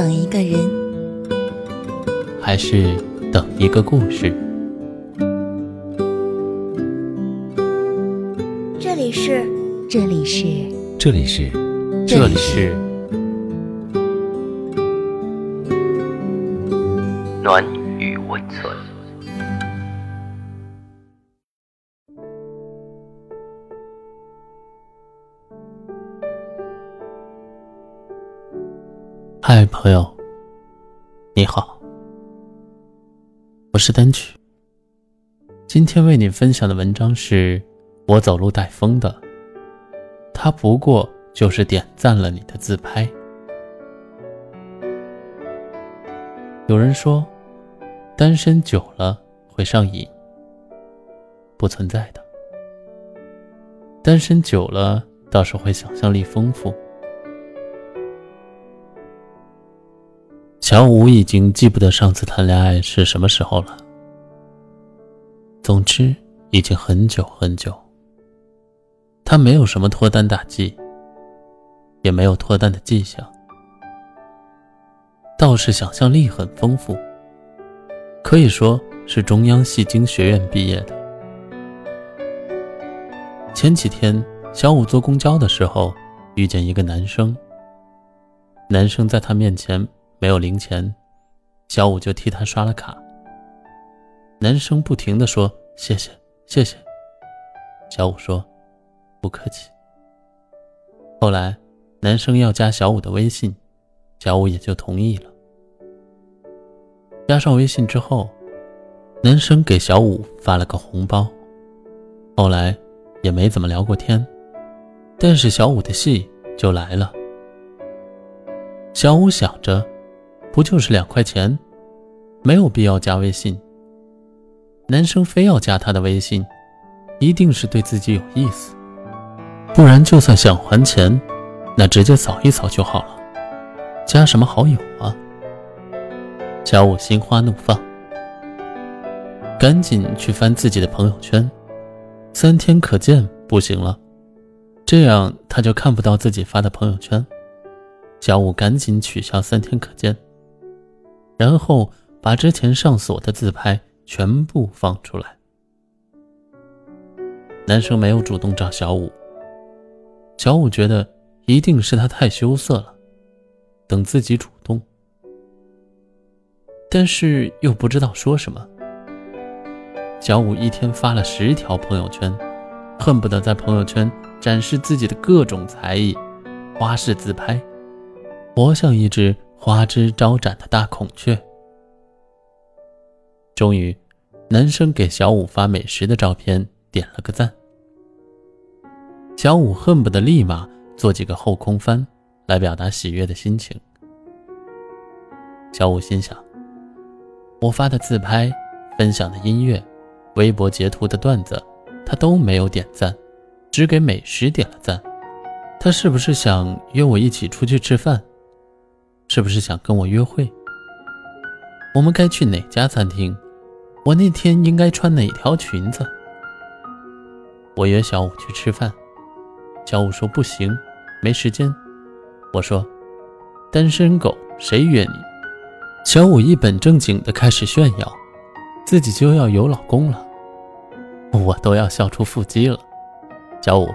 等一个人，还是等一个故事？这里是，这里是，这里是，这里是暖与温存。嗨，朋友，你好，我是单曲。今天为你分享的文章是我走路带风的，他不过就是点赞了你的自拍。有人说，单身久了会上瘾，不存在的。单身久了倒是会想象力丰富。小五已经记不得上次谈恋爱是什么时候了。总之，已经很久很久。他没有什么脱单大计，也没有脱单的迹象，倒是想象力很丰富，可以说是中央戏精学院毕业的。前几天，小五坐公交的时候遇见一个男生，男生在他面前。没有零钱，小五就替他刷了卡。男生不停的说谢谢谢谢，小五说不客气。后来男生要加小五的微信，小五也就同意了。加上微信之后，男生给小五发了个红包。后来也没怎么聊过天，但是小五的戏就来了。小五想着。不就是两块钱，没有必要加微信。男生非要加他的微信，一定是对自己有意思，不然就算想还钱，那直接扫一扫就好了，加什么好友啊？小五心花怒放，赶紧去翻自己的朋友圈，三天可见不行了，这样他就看不到自己发的朋友圈。小五赶紧取消三天可见。然后把之前上锁的自拍全部放出来。男生没有主动找小五，小五觉得一定是他太羞涩了，等自己主动，但是又不知道说什么。小五一天发了十条朋友圈，恨不得在朋友圈展示自己的各种才艺，花式自拍，活像一只。花枝招展的大孔雀。终于，男生给小五发美食的照片点了个赞。小五恨不得立马做几个后空翻，来表达喜悦的心情。小五心想：我发的自拍、分享的音乐、微博截图的段子，他都没有点赞，只给美食点了赞。他是不是想约我一起出去吃饭？是不是想跟我约会？我们该去哪家餐厅？我那天应该穿哪条裙子？我约小五去吃饭，小五说不行，没时间。我说，单身狗谁约你？小五一本正经的开始炫耀，自己就要有老公了，我都要笑出腹肌了。小五，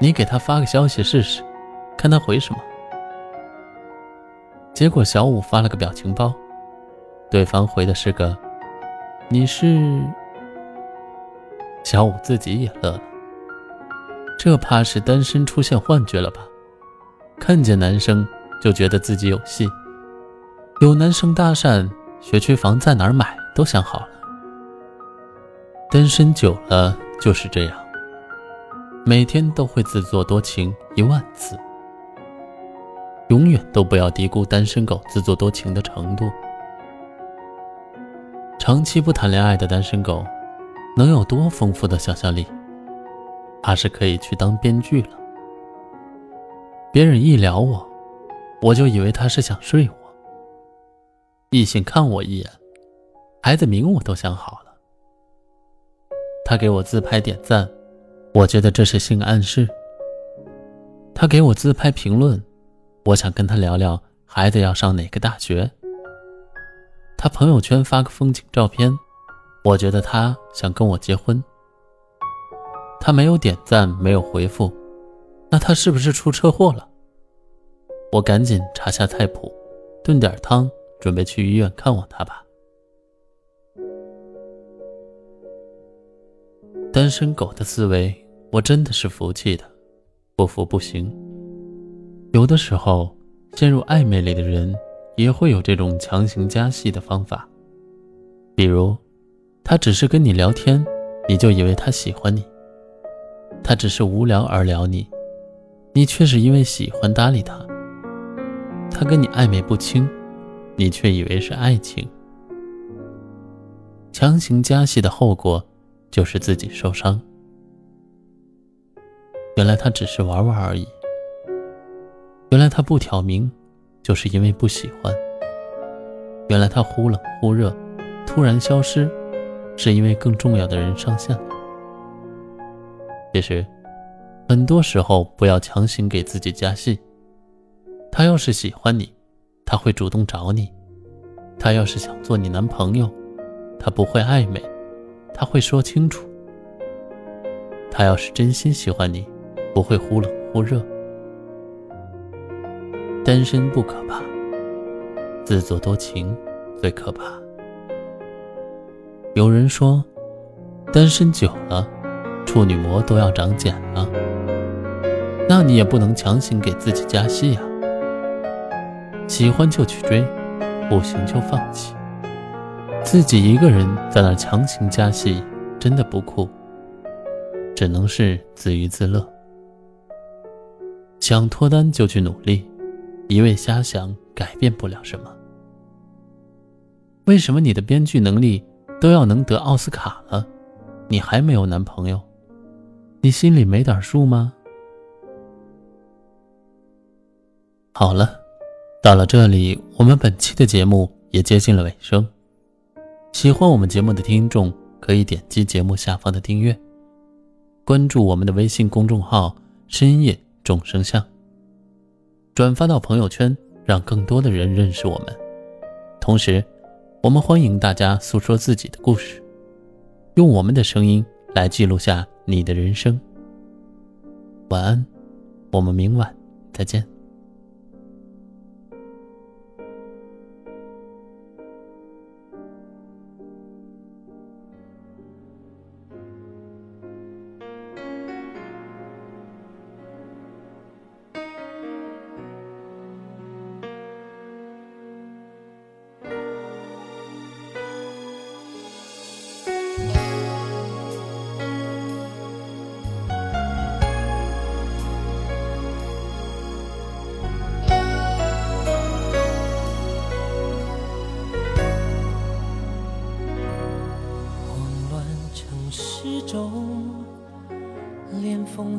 你给他发个消息试试，看他回什么。结果小五发了个表情包，对方回的是个“你是”，小五自己也乐了。这怕是单身出现幻觉了吧？看见男生就觉得自己有戏，有男生搭讪，学区房在哪儿买都想好了。单身久了就是这样，每天都会自作多情一万次。永远都不要低估单身狗自作多情的程度。长期不谈恋爱的单身狗，能有多丰富的想象力？怕是可以去当编剧了。别人一聊我，我就以为他是想睡我。异性看我一眼，孩子名我都想好了。他给我自拍点赞，我觉得这是性暗示。他给我自拍评论。我想跟他聊聊孩子要上哪个大学。他朋友圈发个风景照片，我觉得他想跟我结婚。他没有点赞，没有回复，那他是不是出车祸了？我赶紧查下菜谱，炖点汤，准备去医院看望他吧。单身狗的思维，我真的是服气的，不服不行。有的时候，陷入暧昧里的人也会有这种强行加戏的方法，比如，他只是跟你聊天，你就以为他喜欢你；他只是无聊而聊你，你却是因为喜欢搭理他；他跟你暧昧不清，你却以为是爱情。强行加戏的后果。就是自己受伤。原来他只是玩玩而已。原来他不挑明，就是因为不喜欢。原来他忽冷忽热，突然消失，是因为更重要的人上线了。其实，很多时候不要强行给自己加戏。他要是喜欢你，他会主动找你；他要是想做你男朋友，他不会暧昧。他会说清楚，他要是真心喜欢你，不会忽冷忽热。单身不可怕，自作多情最可怕。有人说，单身久了，处女膜都要长茧了。那你也不能强行给自己加戏啊！喜欢就去追，不行就放弃。自己一个人在那强行加戏，真的不酷，只能是自娱自乐。想脱单就去努力，一味瞎想改变不了什么。为什么你的编剧能力都要能得奥斯卡了，你还没有男朋友？你心里没点数吗？好了，到了这里，我们本期的节目也接近了尾声。喜欢我们节目的听众可以点击节目下方的订阅，关注我们的微信公众号“深夜众生相”，转发到朋友圈，让更多的人认识我们。同时，我们欢迎大家诉说自己的故事，用我们的声音来记录下你的人生。晚安，我们明晚再见。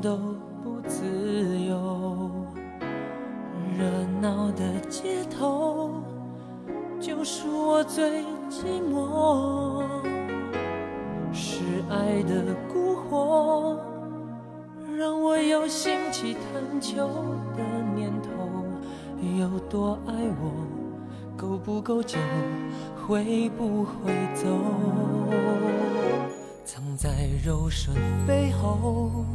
都不自由，热闹的街头就是我最寂寞。是爱的蛊惑，让我有兴起探求的念头。有多爱我，够不够久，会不会走？藏在柔顺背后，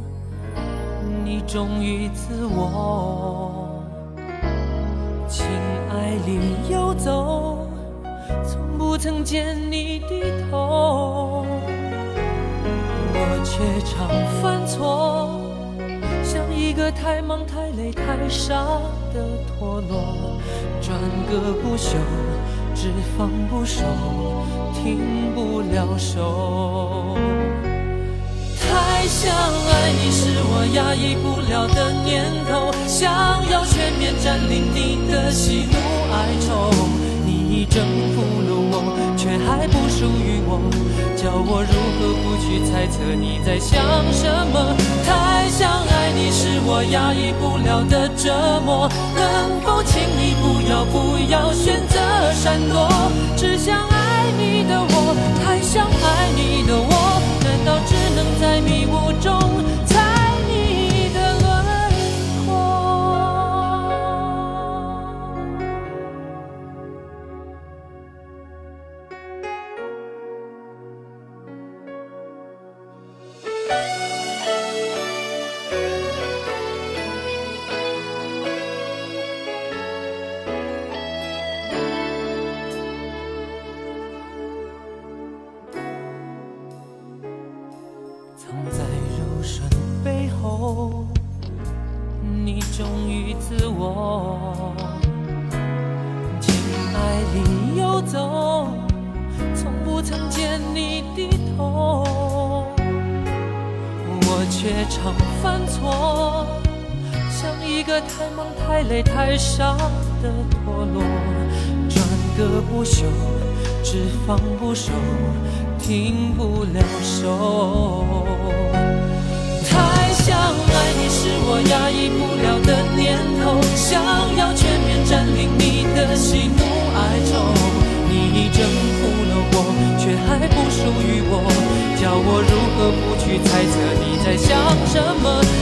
你忠于自我，情爱里游走，从不曾见你低头。我却常犯错，像一个太忙太累太傻的陀螺，转个不休，只放不收。停不了手，太想爱你是我压抑不了的念头，想要全面占领你的喜怒哀愁。你已征服了我，却还不属于我，叫我如何不去猜测你在想什么？太想爱你是我压抑不了的折磨，能否请你不要不要选择闪躲？只想。爱你的我，太想爱你的我，我却常犯错像一个太忙太累太傻的陀螺转个不休只放不收停不了手。太想爱你是我压抑不了的念头想要全面占领你的喜怒去猜测你在想什么？